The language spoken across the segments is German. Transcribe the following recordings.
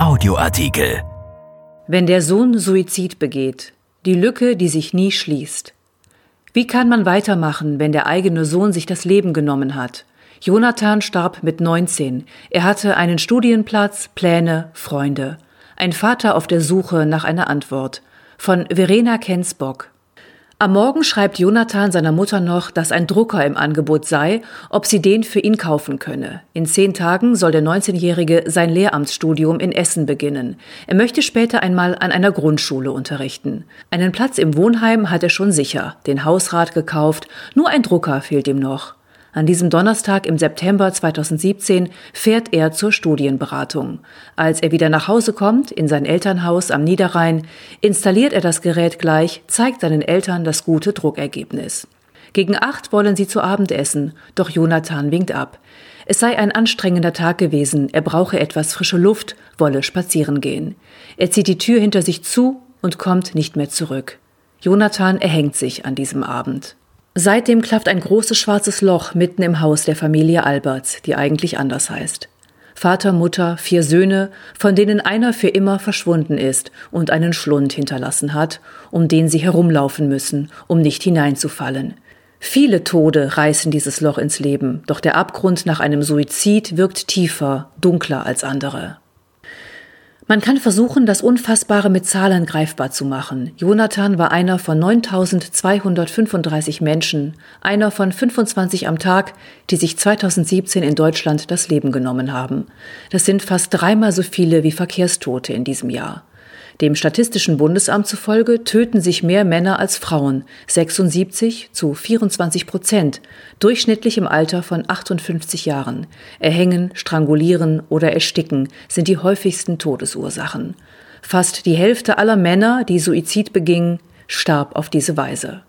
Audioartikel. Wenn der Sohn Suizid begeht, die Lücke, die sich nie schließt. Wie kann man weitermachen, wenn der eigene Sohn sich das Leben genommen hat? Jonathan starb mit 19. Er hatte einen Studienplatz, Pläne, Freunde. Ein Vater auf der Suche nach einer Antwort. Von Verena Kensbock. Am Morgen schreibt Jonathan seiner Mutter noch, dass ein Drucker im Angebot sei, ob sie den für ihn kaufen könne. In zehn Tagen soll der 19-Jährige sein Lehramtsstudium in Essen beginnen. Er möchte später einmal an einer Grundschule unterrichten. Einen Platz im Wohnheim hat er schon sicher, den Hausrat gekauft, nur ein Drucker fehlt ihm noch. An diesem Donnerstag im September 2017 fährt er zur Studienberatung. Als er wieder nach Hause kommt, in sein Elternhaus am Niederrhein, installiert er das Gerät gleich, zeigt seinen Eltern das gute Druckergebnis. Gegen acht wollen sie zu Abend essen, doch Jonathan winkt ab. Es sei ein anstrengender Tag gewesen, er brauche etwas frische Luft, wolle spazieren gehen. Er zieht die Tür hinter sich zu und kommt nicht mehr zurück. Jonathan erhängt sich an diesem Abend. Seitdem klafft ein großes schwarzes Loch mitten im Haus der Familie Alberts, die eigentlich anders heißt. Vater, Mutter, vier Söhne, von denen einer für immer verschwunden ist und einen Schlund hinterlassen hat, um den sie herumlaufen müssen, um nicht hineinzufallen. Viele Tode reißen dieses Loch ins Leben, doch der Abgrund nach einem Suizid wirkt tiefer, dunkler als andere. Man kann versuchen, das Unfassbare mit Zahlen greifbar zu machen. Jonathan war einer von 9235 Menschen, einer von 25 am Tag, die sich 2017 in Deutschland das Leben genommen haben. Das sind fast dreimal so viele wie Verkehrstote in diesem Jahr. Dem Statistischen Bundesamt zufolge töten sich mehr Männer als Frauen, 76 zu 24 Prozent, durchschnittlich im Alter von 58 Jahren. Erhängen, strangulieren oder ersticken sind die häufigsten Todesursachen. Fast die Hälfte aller Männer, die Suizid begingen, starb auf diese Weise.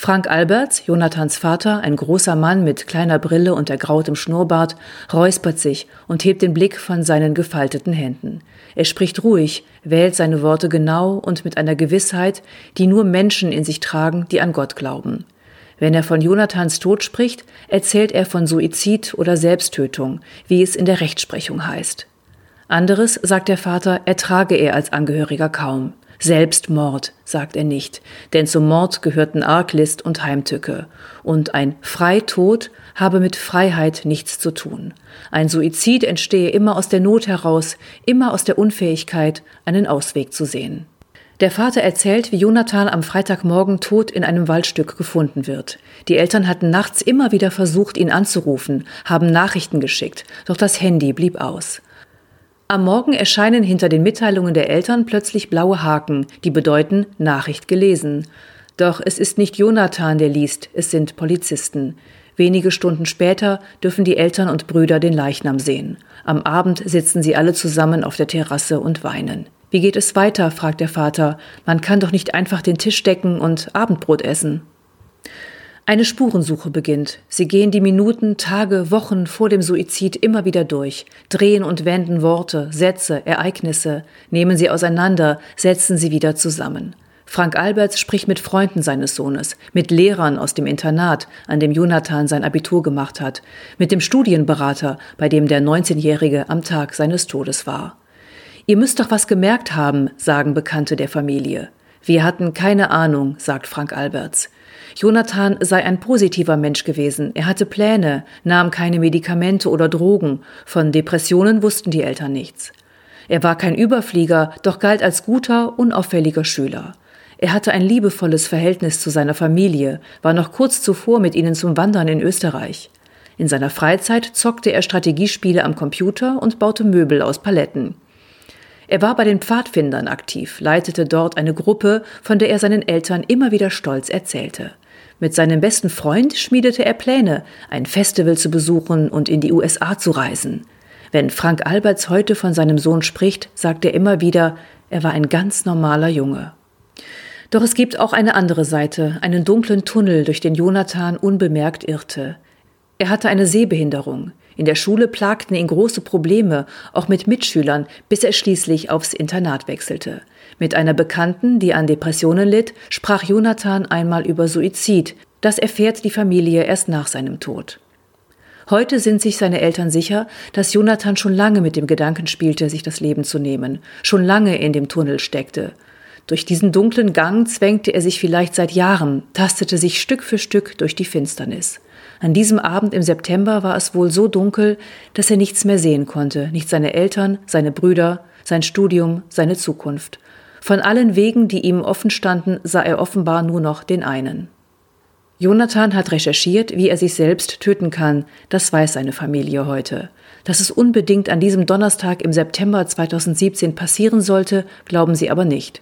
Frank Alberts, Jonathans Vater, ein großer Mann mit kleiner Brille und ergrautem Schnurrbart, räuspert sich und hebt den Blick von seinen gefalteten Händen. Er spricht ruhig, wählt seine Worte genau und mit einer Gewissheit, die nur Menschen in sich tragen, die an Gott glauben. Wenn er von Jonathans Tod spricht, erzählt er von Suizid oder Selbsttötung, wie es in der Rechtsprechung heißt. Anderes, sagt der Vater, ertrage er als Angehöriger kaum. Selbstmord, sagt er nicht, denn zum Mord gehörten Arglist und Heimtücke, und ein Freitod habe mit Freiheit nichts zu tun. Ein Suizid entstehe immer aus der Not heraus, immer aus der Unfähigkeit, einen Ausweg zu sehen. Der Vater erzählt, wie Jonathan am Freitagmorgen tot in einem Waldstück gefunden wird. Die Eltern hatten nachts immer wieder versucht, ihn anzurufen, haben Nachrichten geschickt, doch das Handy blieb aus. Am Morgen erscheinen hinter den Mitteilungen der Eltern plötzlich blaue Haken, die bedeuten Nachricht gelesen. Doch es ist nicht Jonathan, der liest, es sind Polizisten. Wenige Stunden später dürfen die Eltern und Brüder den Leichnam sehen. Am Abend sitzen sie alle zusammen auf der Terrasse und weinen. Wie geht es weiter? fragt der Vater. Man kann doch nicht einfach den Tisch decken und Abendbrot essen. Eine Spurensuche beginnt. Sie gehen die Minuten, Tage, Wochen vor dem Suizid immer wieder durch, drehen und wenden Worte, Sätze, Ereignisse, nehmen sie auseinander, setzen sie wieder zusammen. Frank Alberts spricht mit Freunden seines Sohnes, mit Lehrern aus dem Internat, an dem Jonathan sein Abitur gemacht hat, mit dem Studienberater, bei dem der 19-Jährige am Tag seines Todes war. Ihr müsst doch was gemerkt haben, sagen Bekannte der Familie. Wir hatten keine Ahnung, sagt Frank Alberts. Jonathan sei ein positiver Mensch gewesen. Er hatte Pläne, nahm keine Medikamente oder Drogen. Von Depressionen wussten die Eltern nichts. Er war kein Überflieger, doch galt als guter, unauffälliger Schüler. Er hatte ein liebevolles Verhältnis zu seiner Familie, war noch kurz zuvor mit ihnen zum Wandern in Österreich. In seiner Freizeit zockte er Strategiespiele am Computer und baute Möbel aus Paletten. Er war bei den Pfadfindern aktiv, leitete dort eine Gruppe, von der er seinen Eltern immer wieder stolz erzählte. Mit seinem besten Freund schmiedete er Pläne, ein Festival zu besuchen und in die USA zu reisen. Wenn Frank Alberts heute von seinem Sohn spricht, sagt er immer wieder, er war ein ganz normaler Junge. Doch es gibt auch eine andere Seite, einen dunklen Tunnel, durch den Jonathan unbemerkt irrte. Er hatte eine Sehbehinderung. In der Schule plagten ihn große Probleme, auch mit Mitschülern, bis er schließlich aufs Internat wechselte. Mit einer Bekannten, die an Depressionen litt, sprach Jonathan einmal über Suizid. Das erfährt die Familie erst nach seinem Tod. Heute sind sich seine Eltern sicher, dass Jonathan schon lange mit dem Gedanken spielte, sich das Leben zu nehmen, schon lange in dem Tunnel steckte. Durch diesen dunklen Gang zwängte er sich vielleicht seit Jahren, tastete sich Stück für Stück durch die Finsternis. An diesem Abend im September war es wohl so dunkel, dass er nichts mehr sehen konnte, nicht seine Eltern, seine Brüder, sein Studium, seine Zukunft. Von allen Wegen, die ihm offen standen, sah er offenbar nur noch den einen. Jonathan hat recherchiert, wie er sich selbst töten kann. Das weiß seine Familie heute. Dass es unbedingt an diesem Donnerstag im September 2017 passieren sollte, glauben sie aber nicht.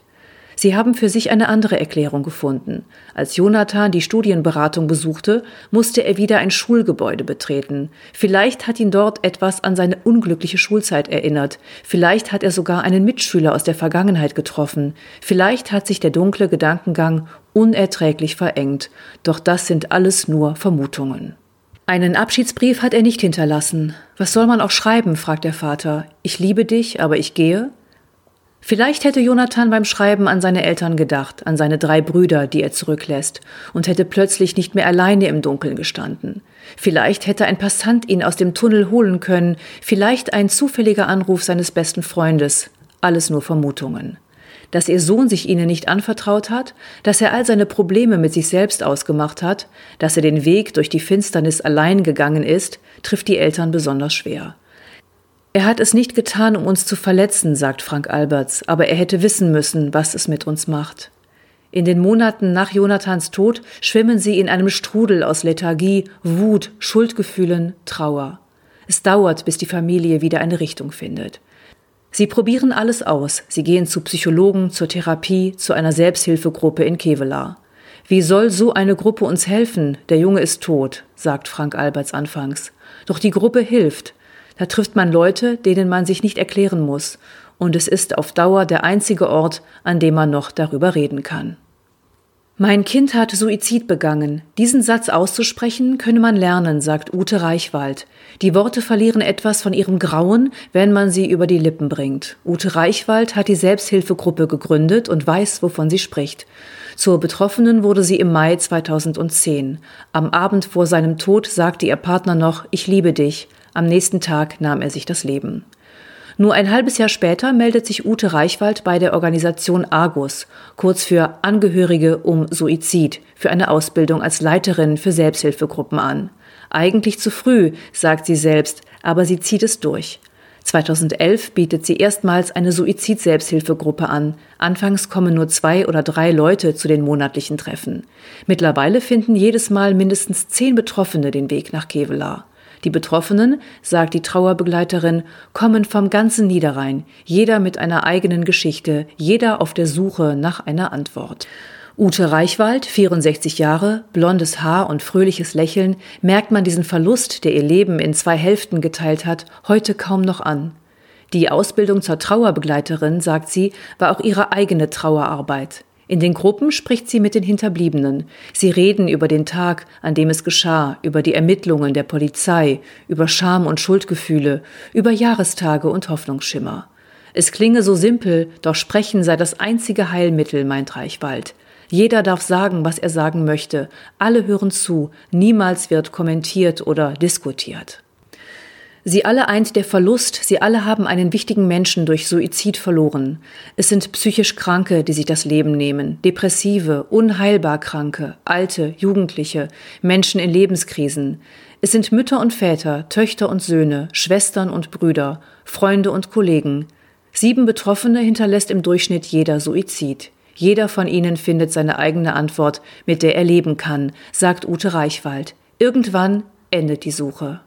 Sie haben für sich eine andere Erklärung gefunden. Als Jonathan die Studienberatung besuchte, musste er wieder ein Schulgebäude betreten. Vielleicht hat ihn dort etwas an seine unglückliche Schulzeit erinnert. Vielleicht hat er sogar einen Mitschüler aus der Vergangenheit getroffen. Vielleicht hat sich der dunkle Gedankengang unerträglich verengt. Doch das sind alles nur Vermutungen. Einen Abschiedsbrief hat er nicht hinterlassen. Was soll man auch schreiben? fragt der Vater. Ich liebe dich, aber ich gehe. Vielleicht hätte Jonathan beim Schreiben an seine Eltern gedacht, an seine drei Brüder, die er zurücklässt, und hätte plötzlich nicht mehr alleine im Dunkeln gestanden. Vielleicht hätte ein Passant ihn aus dem Tunnel holen können, vielleicht ein zufälliger Anruf seines besten Freundes. Alles nur Vermutungen. Dass ihr Sohn sich ihnen nicht anvertraut hat, dass er all seine Probleme mit sich selbst ausgemacht hat, dass er den Weg durch die Finsternis allein gegangen ist, trifft die Eltern besonders schwer. Er hat es nicht getan, um uns zu verletzen, sagt Frank Alberts, aber er hätte wissen müssen, was es mit uns macht. In den Monaten nach Jonathans Tod schwimmen sie in einem Strudel aus Lethargie, Wut, Schuldgefühlen, Trauer. Es dauert, bis die Familie wieder eine Richtung findet. Sie probieren alles aus. Sie gehen zu Psychologen, zur Therapie, zu einer Selbsthilfegruppe in Kevela. Wie soll so eine Gruppe uns helfen? Der Junge ist tot, sagt Frank Alberts anfangs. Doch die Gruppe hilft. Da trifft man Leute, denen man sich nicht erklären muss, und es ist auf Dauer der einzige Ort, an dem man noch darüber reden kann. Mein Kind hat Suizid begangen. Diesen Satz auszusprechen könne man lernen, sagt Ute Reichwald. Die Worte verlieren etwas von ihrem Grauen, wenn man sie über die Lippen bringt. Ute Reichwald hat die Selbsthilfegruppe gegründet und weiß, wovon sie spricht. Zur Betroffenen wurde sie im Mai 2010. Am Abend vor seinem Tod sagte ihr Partner noch, ich liebe dich. Am nächsten Tag nahm er sich das Leben. Nur ein halbes Jahr später meldet sich Ute Reichwald bei der Organisation Argus, kurz für Angehörige um Suizid, für eine Ausbildung als Leiterin für Selbsthilfegruppen an. Eigentlich zu früh, sagt sie selbst, aber sie zieht es durch. 2011 bietet sie erstmals eine Suizid-Selbsthilfegruppe an. Anfangs kommen nur zwei oder drei Leute zu den monatlichen Treffen. Mittlerweile finden jedes Mal mindestens zehn Betroffene den Weg nach Kevelaar. Die Betroffenen, sagt die Trauerbegleiterin, kommen vom ganzen Niederrhein, jeder mit einer eigenen Geschichte, jeder auf der Suche nach einer Antwort. Ute Reichwald, 64 Jahre, blondes Haar und fröhliches Lächeln, merkt man diesen Verlust, der ihr Leben in zwei Hälften geteilt hat, heute kaum noch an. Die Ausbildung zur Trauerbegleiterin, sagt sie, war auch ihre eigene Trauerarbeit. In den Gruppen spricht sie mit den Hinterbliebenen. Sie reden über den Tag, an dem es geschah, über die Ermittlungen der Polizei, über Scham und Schuldgefühle, über Jahrestage und Hoffnungsschimmer. Es klinge so simpel, doch sprechen sei das einzige Heilmittel, meint Reichwald. Jeder darf sagen, was er sagen möchte. Alle hören zu. Niemals wird kommentiert oder diskutiert. Sie alle eint der Verlust, sie alle haben einen wichtigen Menschen durch Suizid verloren. Es sind psychisch Kranke, die sich das Leben nehmen, Depressive, unheilbar Kranke, Alte, Jugendliche, Menschen in Lebenskrisen. Es sind Mütter und Väter, Töchter und Söhne, Schwestern und Brüder, Freunde und Kollegen. Sieben Betroffene hinterlässt im Durchschnitt jeder Suizid. Jeder von ihnen findet seine eigene Antwort, mit der er leben kann, sagt Ute Reichwald. Irgendwann endet die Suche.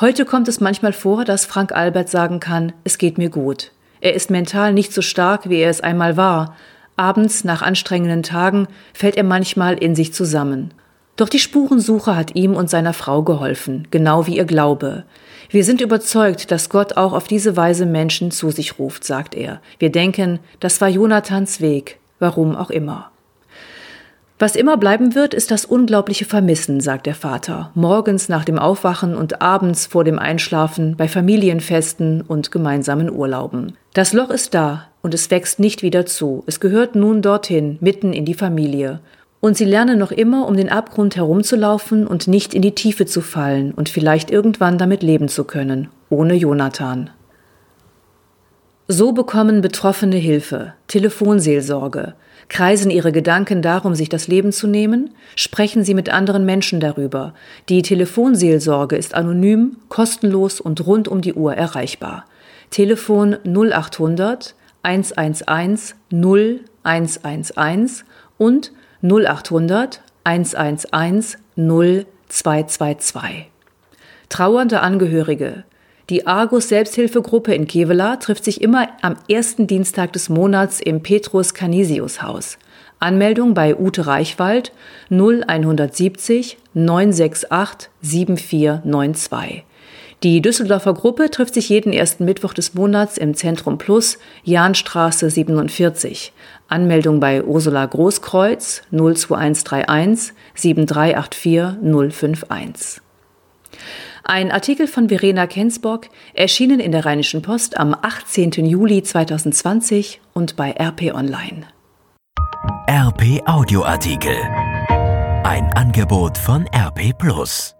Heute kommt es manchmal vor, dass Frank Albert sagen kann, es geht mir gut. Er ist mental nicht so stark, wie er es einmal war. Abends nach anstrengenden Tagen fällt er manchmal in sich zusammen. Doch die Spurensuche hat ihm und seiner Frau geholfen, genau wie ihr Glaube. Wir sind überzeugt, dass Gott auch auf diese Weise Menschen zu sich ruft, sagt er. Wir denken, das war Jonathans Weg, warum auch immer. Was immer bleiben wird, ist das unglaubliche Vermissen, sagt der Vater, morgens nach dem Aufwachen und abends vor dem Einschlafen, bei Familienfesten und gemeinsamen Urlauben. Das Loch ist da und es wächst nicht wieder zu. Es gehört nun dorthin, mitten in die Familie. Und sie lernen noch immer, um den Abgrund herumzulaufen und nicht in die Tiefe zu fallen und vielleicht irgendwann damit leben zu können, ohne Jonathan. So bekommen Betroffene Hilfe, Telefonseelsorge, kreisen ihre Gedanken darum, sich das Leben zu nehmen, sprechen sie mit anderen Menschen darüber. Die Telefonseelsorge ist anonym, kostenlos und rund um die Uhr erreichbar. Telefon 0800 111 0111 und 0800 111 0222. Trauernde Angehörige. Die Argus Selbsthilfegruppe in Kevela trifft sich immer am ersten Dienstag des Monats im Petrus Canisius Haus. Anmeldung bei Ute Reichwald 0170 968 7492. Die Düsseldorfer Gruppe trifft sich jeden ersten Mittwoch des Monats im Zentrum Plus, Jahnstraße 47. Anmeldung bei Ursula Großkreuz 02131 7384 051. Ein Artikel von Verena Kensbock, erschienen in der Rheinischen Post am 18. Juli 2020 und bei RP Online. RP Audioartikel. Ein Angebot von RP Plus.